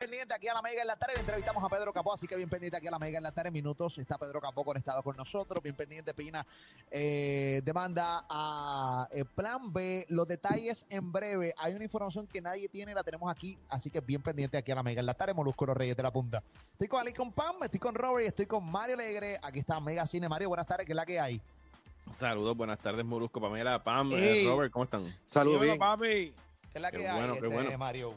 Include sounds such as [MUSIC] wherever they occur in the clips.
Pendiente aquí a la Mega en la tarde. Entrevistamos a Pedro Capó, así que bien pendiente aquí a la Mega en la tarde. Minutos está Pedro Capó conectado con nosotros. Bien pendiente, Pina. Eh, demanda a eh, Plan B. Los detalles en breve. Hay una información que nadie tiene, la tenemos aquí. Así que bien pendiente aquí a la Mega en la tarde. Molusco los Reyes de la Punta. Estoy con Ali con Pam, estoy con Robert y estoy con Mario Alegre. Aquí está Mega Cine. Mario, buenas tardes. ¿Qué es la que hay? Saludos, buenas tardes, Morusco, Pamela, Pam, Ey. eh, Robert, ¿cómo están? Saludos bien. papi. ¿Qué es la Qué que hay, bueno, qué este, bueno. Mario?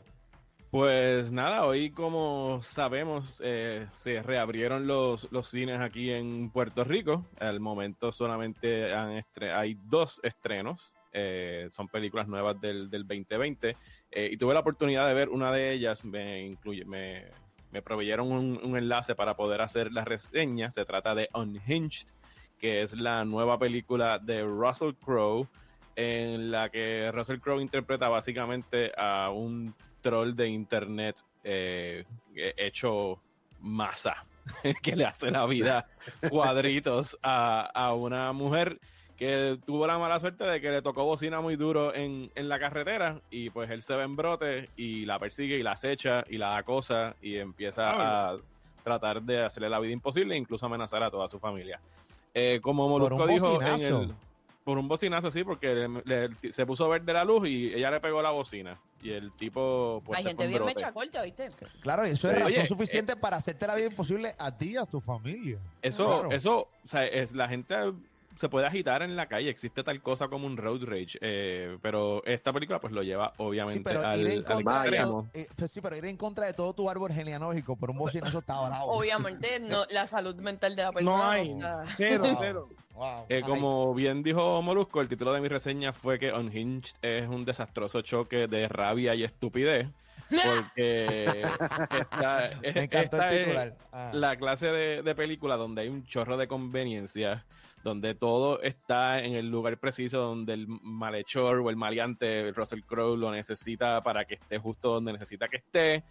Pues nada, hoy como sabemos, eh, se reabrieron los, los cines aquí en Puerto Rico. Al momento solamente hay dos estrenos, eh, son películas nuevas del, del 2020. eh, y tuve la oportunidad de ver una de ellas, me, incluye, me, me proveyeron un, un enlace para poder hacer la reseña. Se trata de Unhinged, que es la nueva película de Russell Crowe, en la que Russell Crowe interpreta básicamente a un troll de internet eh, hecho masa, [LAUGHS] que le hace la vida cuadritos a, a una mujer que tuvo la mala suerte de que le tocó bocina muy duro en, en la carretera y pues él se ve en brote y la persigue y la acecha y la acosa y empieza a tratar de hacerle la vida imposible e incluso amenazar a toda su familia. Eh, como Molusco dijo en el, por un bocinazo, sí, porque le- le- se puso verde la luz y ella le pegó la bocina. Y el tipo, pues, Hay gente bien mecha corta, ¿viste? Claro, eso es razón Oye, suficiente para hacerte la vida imposible a ti y a tu familia. Eso, Claro. eso, o sea, es, la gente se puede agitar en la calle, existe tal cosa como un road rage, eh, pero esta película pues lo lleva Sí, obviamente pero al, ir en al contra de extremo. todo, eh, pues sí, pero ir en contra de todo tu árbol genealógico por un bocinazo está bravo. Obviamente, no, la salud mental de la persona. No hay. está- Cero, Wow. cero. Wow. Eh, como bien dijo Molusco, el título de mi reseña fue que Unhinged es un desastroso choque de rabia y estupidez. Porque [LAUGHS] esta, me encantó esta el es titular. Ah. la clase de, de película donde hay un chorro de conveniencias, donde todo está en el lugar preciso, donde el malhechor o el maleante Russell Crowe lo necesita para que esté justo donde necesita que esté,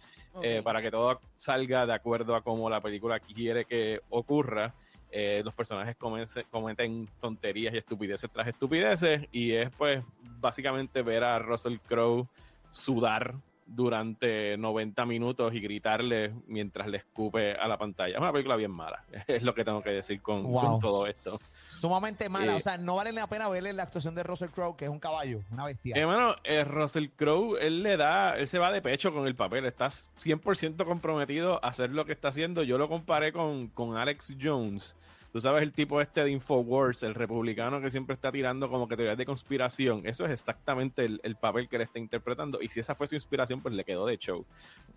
eh, para que todo salga de acuerdo a cómo la película quiere que ocurra. Eh, los personajes comence- cometen tonterías y estupideces tras estupideces y es pues básicamente ver a Russell Crowe sudar durante 90 minutos y gritarle mientras le escupe a la pantalla. Es una película bien mala, [LAUGHS] es lo que tengo que decir con, Wow. con todo esto. Sumamente mala. Eh, o sea, no vale la pena verle la actuación de Russell Crowe, que es un caballo, una bestia. Hermano, eh, Russell Crowe, él le da, él se va de pecho con el papel, está 100% comprometido a hacer lo que está haciendo. Yo lo comparé con, con Alex Jones. Tú sabes, el tipo este de Infowars, el republicano que siempre está tirando como que teorías de conspiración. Eso es exactamente el, el papel que él está interpretando. Y si esa fue su inspiración, pues le quedó de show.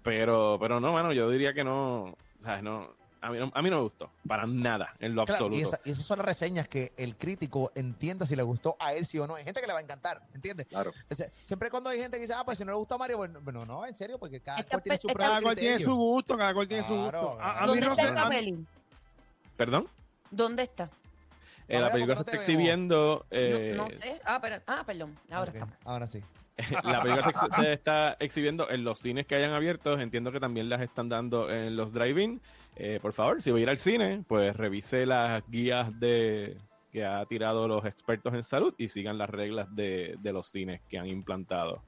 Pero, pero no, mano, yo diría que no, ¿sabes? No, a mí no, a mí no me gustó, para nada, en lo Claro, absoluto. y, esa- y esas son las reseñas que el crítico entienda si le gustó a él sí o no. Hay gente que le va a encantar, ¿entiendes? Claro. Siempre cuando hay gente que dice, ah, pues si no le gusta a Mario, bueno, bueno, no, en serio, porque cada Esta cual tiene su Cada cual tiene su gusto, cada cual tiene su gusto. A, a mí ¿Dónde está mí- peli? ¿Perdón? ¿Dónde está? Eh, la película ¿por se está no exhibiendo. eh, No, no sé. Ah, pero, ah, perdón. Ahora Ok, está. Ahora sí. [LAUGHS] la película se, se está exhibiendo en los cines que hayan abiertos. Entiendo que también las están dando en los drive-in. Eh, por favor, si va a ir al cine, pues revise las guías de que ha tirado los expertos en salud y sigan las reglas de, de los cines que han implantado.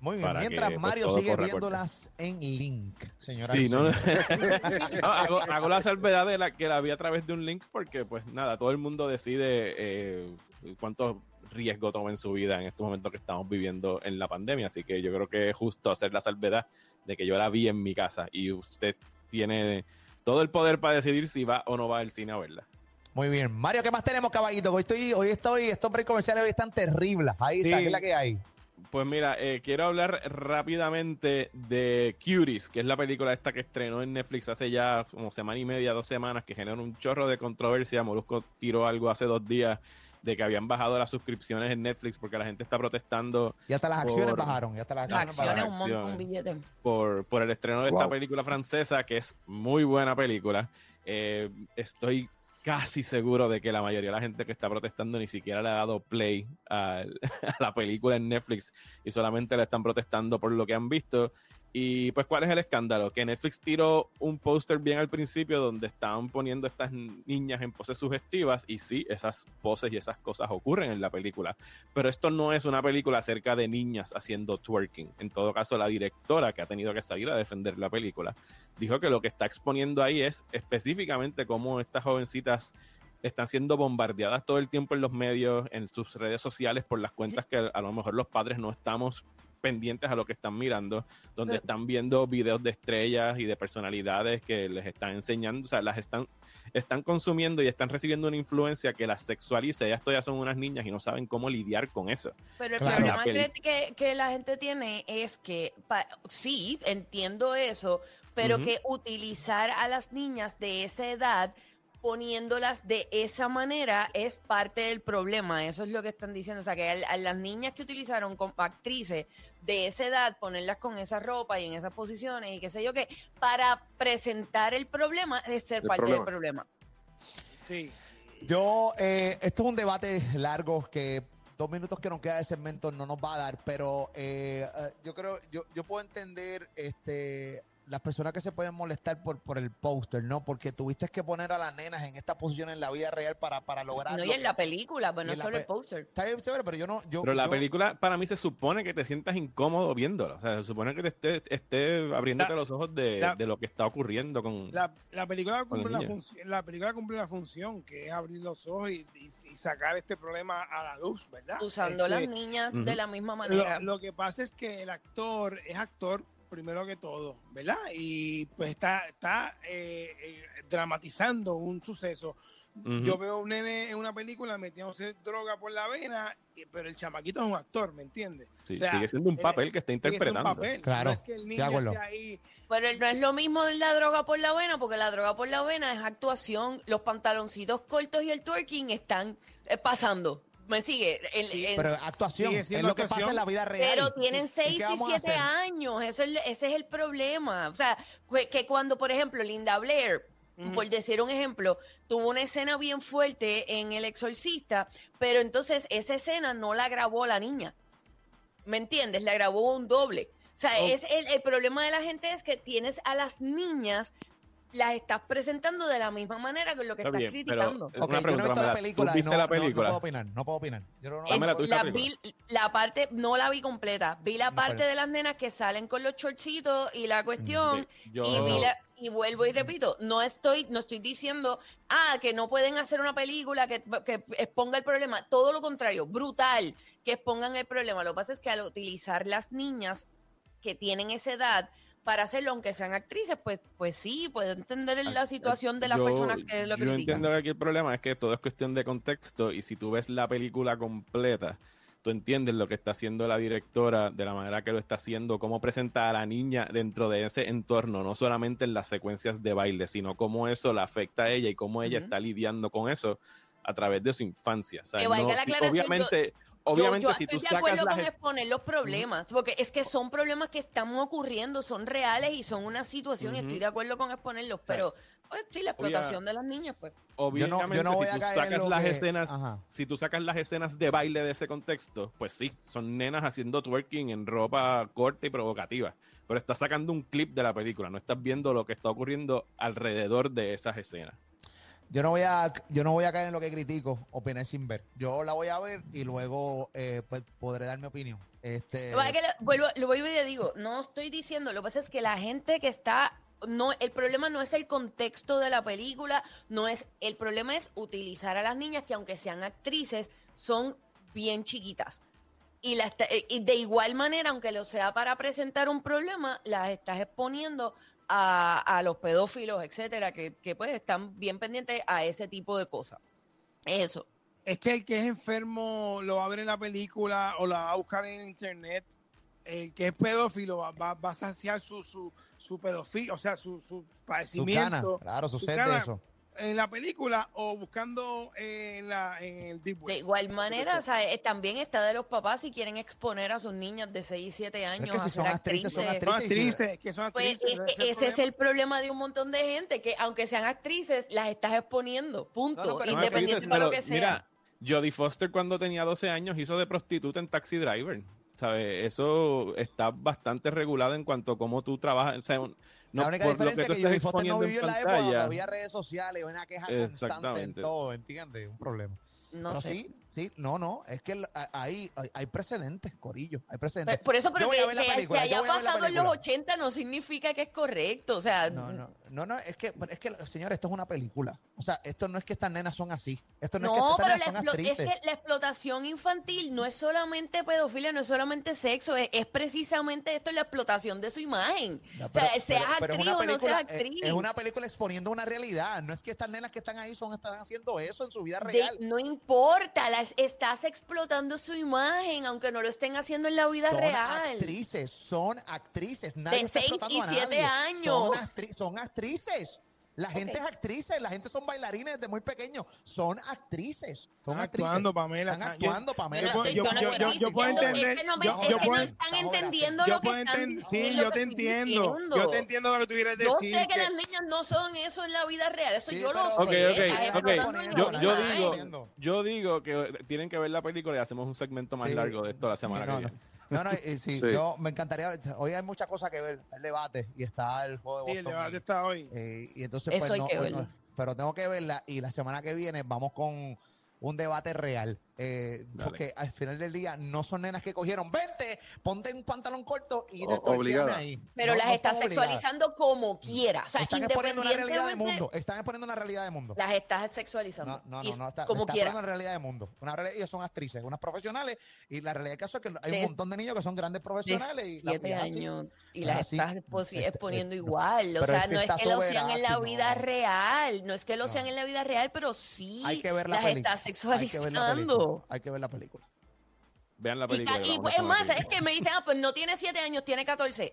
Muy bien. Para Mientras que, pues, Mario sigue viéndolas en link, señora. Sí, no, [LAUGHS] No, hago, hago la salvedad de la que la vi a través de un link porque, pues nada, todo el mundo decide eh, cuánto riesgo toma en su vida en estos momentos que estamos viviendo en la pandemia. Así que yo creo que es justo hacer la salvedad de que yo la vi en mi casa y usted tiene todo el poder para decidir si va o no va al cine a verla. Muy bien. Mario, ¿qué más tenemos, caballito? Hoy estoy, hoy estoy, estos breaks comerciales hoy están terribles. Ahí está, Sí. ¿qué es la que hay? Pues mira, eh, quiero hablar rápidamente de Cuties, que es la película esta que estrenó en Netflix hace ya como semana y media, dos semanas, que generó un chorro de controversia. Molusco tiró algo hace dos días de que habían bajado las suscripciones en Netflix porque la gente está protestando Y hasta las acciones bajaron. Y hasta las acciones acciones, bajaron. un montón, un acciones. billete. por, por el estreno de Wow. esta película francesa, que es muy buena película. Eh, estoy casi seguro de que la mayoría de la gente que está protestando ni siquiera le ha dado play [LAUGHS] a, la película en Netflix y solamente le están protestando por lo que han visto. Y pues, ¿cuál es el escándalo? Que Netflix tiró un póster bien al principio donde estaban poniendo estas niñas en poses sugestivas y sí, esas poses y esas cosas ocurren en la película. Pero esto no es una película acerca de niñas haciendo twerking. En todo caso, la directora que ha tenido que salir a defender la película dijo que lo que está exponiendo ahí es específicamente cómo estas jovencitas están siendo bombardeadas todo el tiempo en los medios, en sus redes sociales por las cuentas que a lo mejor los padres no estamos pendientes a lo que están mirando, donde Pero- están viendo videos de estrellas y de personalidades que les están enseñando, o sea, las están están consumiendo y están recibiendo una influencia que las sexualiza. Ellas todavía son unas niñas y no saben cómo lidiar con eso. Pero el Claro. problema La que, que- la gente tiene es que, pa- sí, entiendo eso, pero que utilizar a las niñas de esa edad poniéndolas de esa manera es parte del problema. Eso es lo que están diciendo. O sea, que a, a las niñas que utilizaron como actrices de esa edad, ponerlas con esa ropa y en esas posiciones y qué sé yo qué, para presentar el problema es ser El parte problema. del problema. Sí. Yo, eh, esto es un debate largo que dos minutos que nos queda de segmento no nos va a dar, pero eh, eh, yo creo, yo, yo puedo entender este las personas que se pueden molestar por, por el póster, ¿no? Porque tuviste que poner a las nenas en esta posición en la vida real para, para lograr. No, y en la película, pues no la solo el póster. Está bien, chévere, pero yo no. Yo, Pero la yo- película para mí se supone que te sientas incómodo viéndola. O sea, se supone que te esté, esté abriéndote La- los ojos de, la- de lo que está ocurriendo con... La, la película cumple la la, la película cumple una función que es abrir los ojos y, y- y sacar este problema a la luz, ¿verdad? Usando Este, las niñas de la misma manera. Lo, lo que pasa es que el actor es actor primero que todo, ¿verdad? Y pues está, está eh, eh, dramatizando un suceso. Yo veo un nene en una película metiéndose droga por la vena, y- pero el chamaquito es un actor, ¿me entiendes? Sí, o sea, sigue siendo un él- papel que está Sigue siendo un interpretando. papel. Claro, No es que el niño esté ahí Pero no es lo mismo de la droga por la vena, porque la droga por la vena es actuación. Los pantaloncitos cortos y el twerking están eh, pasando. ¿Me sigue? El- el- Pero actuación, es lo que pasa en la vida real. pero tienen ¿Y 6 qué y vamos a 7 hacer? años. Eso es, ese es el problema. O sea, que, que cuando, por ejemplo, Linda Blair, por decir un ejemplo, tuvo una escena bien fuerte en El Exorcista, pero entonces esa escena no la grabó la niña. ¿Me entiendes? La grabó un doble. O sea, Oh. es el, el problema de la gente es que tienes a las niñas, las estás presentando de la misma manera con lo que Está estás bien, criticando. pero- Ok, una yo no he pregunta, visto la Pamela, película. ¿tú y viste no, la no- no película? puedo opinar, no puedo opinar. Yo no- no- Pamela, ¿tú viste la la, película? vi- la parte, no la vi completa. Vi la parte de las nenas que salen con los chorcitos y la cuestión. Sí, yo- Y, vi la- y vuelvo y repito, no estoy, no estoy diciendo, ah, que no pueden hacer una película que, que exponga el problema. Todo lo contrario, brutal que expongan el problema. Lo que pasa es que al utilizar las niñas que tienen esa edad para hacerlo, aunque sean actrices, pues, pues sí, puedo entender la situación de las Yo- personas que lo Yo critican. entiendo que aquí el problema es que todo es cuestión de contexto y si tú ves la película completa, tú entiendes lo que está haciendo la directora, de la manera que lo está haciendo, cómo presenta a la niña dentro de ese entorno, no solamente en las secuencias de baile, sino cómo eso la afecta a ella y cómo ella está lidiando con eso a través de su infancia. O sea, no- la obviamente, Yo- obviamente yo, si tú estoy de sacas acuerdo las con exponer los problemas, porque es que son problemas que están ocurriendo, son reales y son una situación, y Ujú. estoy de acuerdo con exponerlos, pero pues sí, la explotación de las niñas, pues. Obviamente, yo no voy si a tú sacas las que- escenas, Ajá. si tú sacas las escenas de baile de ese contexto, pues sí, son nenas haciendo twerking en ropa corta y provocativa. Pero estás sacando un clip de la película, no estás viendo lo que está ocurriendo alrededor de esas escenas. Yo no voy a, yo no voy a caer en lo que critico, opinar sin ver. Yo la voy a ver y luego eh, pues, podré dar mi opinión. Este, Lo, vuelvo, vuelvo y te digo, no estoy diciendo, lo que pasa es que la gente que está, no, el problema no es el contexto de la película, no es, el problema es utilizar a las niñas que aunque sean actrices, son bien chiquitas. Y, la está- eh, y de igual manera, aunque lo sea para presentar un problema, las estás exponiendo a, a los pedófilos, etcétera, que, que pues están bien pendientes a ese tipo de cosas. Eso. Es que el que es enfermo lo va a ver en la película o la va a buscar en internet. El que es pedófilo va, va- va a saciar su, su, su pedofilia, o sea, su, su Su cana, padecimiento claro, su su sed de eso. En la película o buscando en, la, en el deep De web. igual manera, o sea, eh, también está de los papás si quieren exponer a sus niñas de 6 y 7 años que si a son ser actrices, son actrices. Son actrices. actrices, que son Pues actrices. es ese que ese es el problema de un montón de gente, que aunque sean actrices, las estás exponiendo, punto, No, independiente de lo que sea. Mira, Jodie Foster cuando tenía 12 años hizo de prostituta en Taxi Driver. ¿Sabes? Eso está bastante regulado en cuanto a cómo tú trabajas. O sea, un- no, la única por lo diferencia que es que Jodie Foster no vivió en la época donde había redes sociales, una queja constante en todo, ¿entiendes? Un problema. no pero sé. sí, sí, no, no, es que hay, hay, hay precedentes, Corillo, hay precedentes. Pero- por eso, pero que, la que- película, haya la pasado en los película. 80 no significa que es correcto. O sea, No, no, no, no, es que, es que, señor, esto es una película. O sea, esto no es que estas nenas son así. Esto no, No, es que estas pero nenas la son es que la explotación infantil no es solamente pedofilia, no es solamente sexo, es, es precisamente esto, la explotación de su imagen. O sea, pero- seas pero- pero actriz o no seas es- actriz. Es, una película exponiendo una realidad. No es que estas nenas que están ahí son están haciendo eso en su vida De- real. no importa, las, estás explotando su imagen, aunque no lo estén haciendo en la vida son real. actrices, son actrices. Nadie De está seis explotando y a siete nadie. años. Son, actri- son actrices. La gente es actrices, la gente son bailarines desde muy pequeños. Son actrices. Son Están actrices. actuando, Pamela. Están yo- actuando, Pamela. Yo yo- yo- yo yo- yo- yo puedo entender- Es que no, me- yo- es yo que puedo- no están entendiendo yo lo que puedo están sí, yo lo te entiendo. Yo te entiendo lo que tú quieres Yo decir. sé que las niñas no son eso en la vida real, eso Sí, yo lo sé. Yo, yo digo, yo que tienen que ver la película y hacemos un segmento más Sí. largo de esto la semana que no. viene. No, no, y sí, [LAUGHS] Sí. yo me encantaría. Hoy hay muchas cosas que ver. El debate y está el juego de Sí, Boston. el debate ahí. está hoy. Eh, y entonces, Eso pues, hay no, que hoy no- verlo. pero tengo que verla y la semana que viene vamos con un debate real. Eh, porque al final del día no son nenas que cogieron 20, ponte un pantalón corto y te obligada. ahí. Pero No- las no obligadas. sexualizando como quiera. O sea, Están exponiendo una realidad del independientemente, mundo. Están exponiendo una realidad del mundo. las estás sexualizando. No, no, no, no, está, como está quiera. una realidad del mundo. Una realidad- ellos son actrices, unas profesionales, y la realidad del caso es que hay De- un montón de niños que son grandes de profesionales. y siete y es así. años y las así. estás Este- exponiendo eh, igual. O sea, no es está que lo sean en la vida no. real, no es que lo No. sean en la vida real, pero sí Hay que ver la las película. estás Hay que ver la película. sexualizando. Hay que ver la película. Vean la Y, película. y y, pues, es más, es que me dicen, ah, pues no tiene siete años, tiene 14.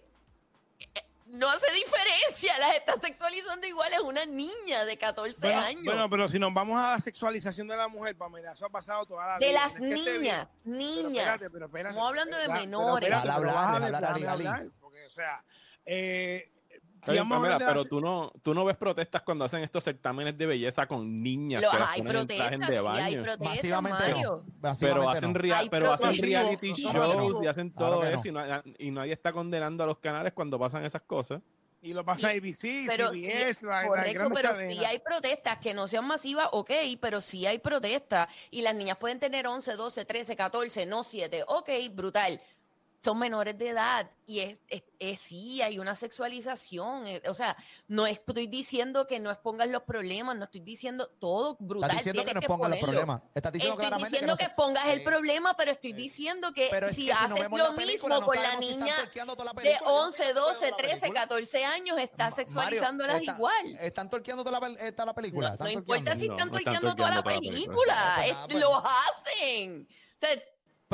Eh, No hace diferencia, las estás sexualizando igual, es una niña de 14 Bueno, años. bueno, pero si nos vamos a la sexualización de la mujer, Pamela, eso ha pasado toda la de vida. las que esté niñas, niñas. Pero espérate, pero espérate. Estamos hablando de menores. hablar, porque, o sea, eh, A Pamela, pero la- tú no, tú no ves protestas cuando hacen estos certámenes de belleza con niñas Lo- que las hay ponen en protestas, de sí, hay baño. protestas, Masivamente Mario. no. pero hacen, no. rea- Hay pero hacen protestas. reality No, shows no. y hacen Claro todo que eso y, no- y nadie está condenando a los canales cuando pasan esas cosas. Y lo pasa Y- ABC, pero CBS, sí, la, la correcto, gran pero cadena. sí hay protestas que no sean masivas, ok, pero sí hay protestas y las niñas pueden tener 11, 12, 13, 14, no 7, ok, brutal. Son menores de edad y es, es- es- sí, hay una sexualización. eh, o sea, no estoy diciendo que no expongas los problemas, no estoy diciendo todo brutal. Estás diciendo que no expongan los problemas. Estás diciendo Estoy claramente diciendo no que, se- expongas el problema, pero estoy diciendo que Pero es si que si no haces lo película, mismo no con la si niña torqueando la de película. Yo 11, no veo 12, la 13, película. 14 años, estás sexualizándolas está- igual. Están torqueando toda la, toda la película. No, no importa torqueando. si No, están no están tuiteando toda la tuiteando toda la película, película. es- Ah, pues lo hacen. O sea,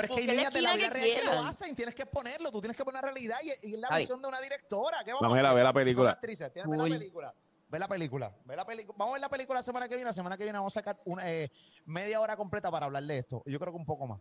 Pero es que hay niñas de la vida que real que lo hacen, tienes que ponerlo, tú tienes que poner la realidad y, y es la Ay. visión de una directora. ¿Qué vamos Vamos a hacer? ver la Son película. actrices, tienes que ver la película. Ve la película, ve la película. Vamos a ver la película la semana que viene. La semana que viene vamos a sacar una eh, media hora completa para hablar de esto. Yo creo que un poco más.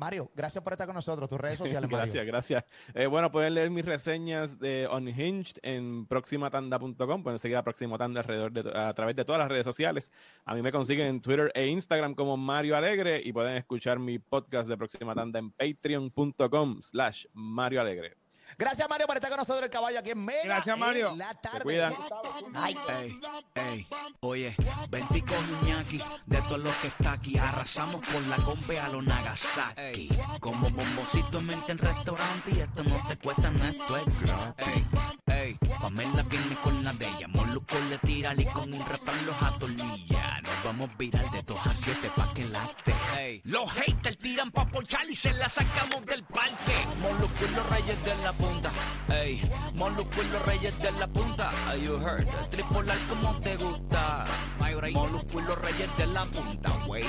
Mario, gracias por estar con nosotros. Tus redes sociales, [LAUGHS] Mario. Gracias, gracias. Eh, bueno, pueden leer mis reseñas de Unhinged en proximatanda.com. Pueden seguir a Próxima Tanda alrededor de, a través de todas las redes sociales. A mí me consiguen en Twitter e Instagram como Mario Alegre y pueden escuchar mi podcast de Próxima Tanda en patreon.com slash Mario Alegre. Gracias, Mario, por estar con nosotros el caballo aquí en Mega. Gracias, Mario. en La tarde. tú- ay, Ey, ey, oye, vente y coge un ñaki de todo lo que está aquí. Arrasamos con la combe a los Nagasaki. Como bombocito en mente en restaurante y esto no te cuesta nada, esto es gratis. Ey, Pamela viene con la de ella, Moluco le tira y con un refrán los atornilla. Nos vamos viral de 2 a 7 pa' que late. Ey, Los haters tiran pa' ponchar y se la sacamos del parque. Molusco y los reyes de la punta. Ey, Molusco y los reyes de la punta. Are you heard? Tripolar como te gusta. Molusco y los reyes de la punta, wey.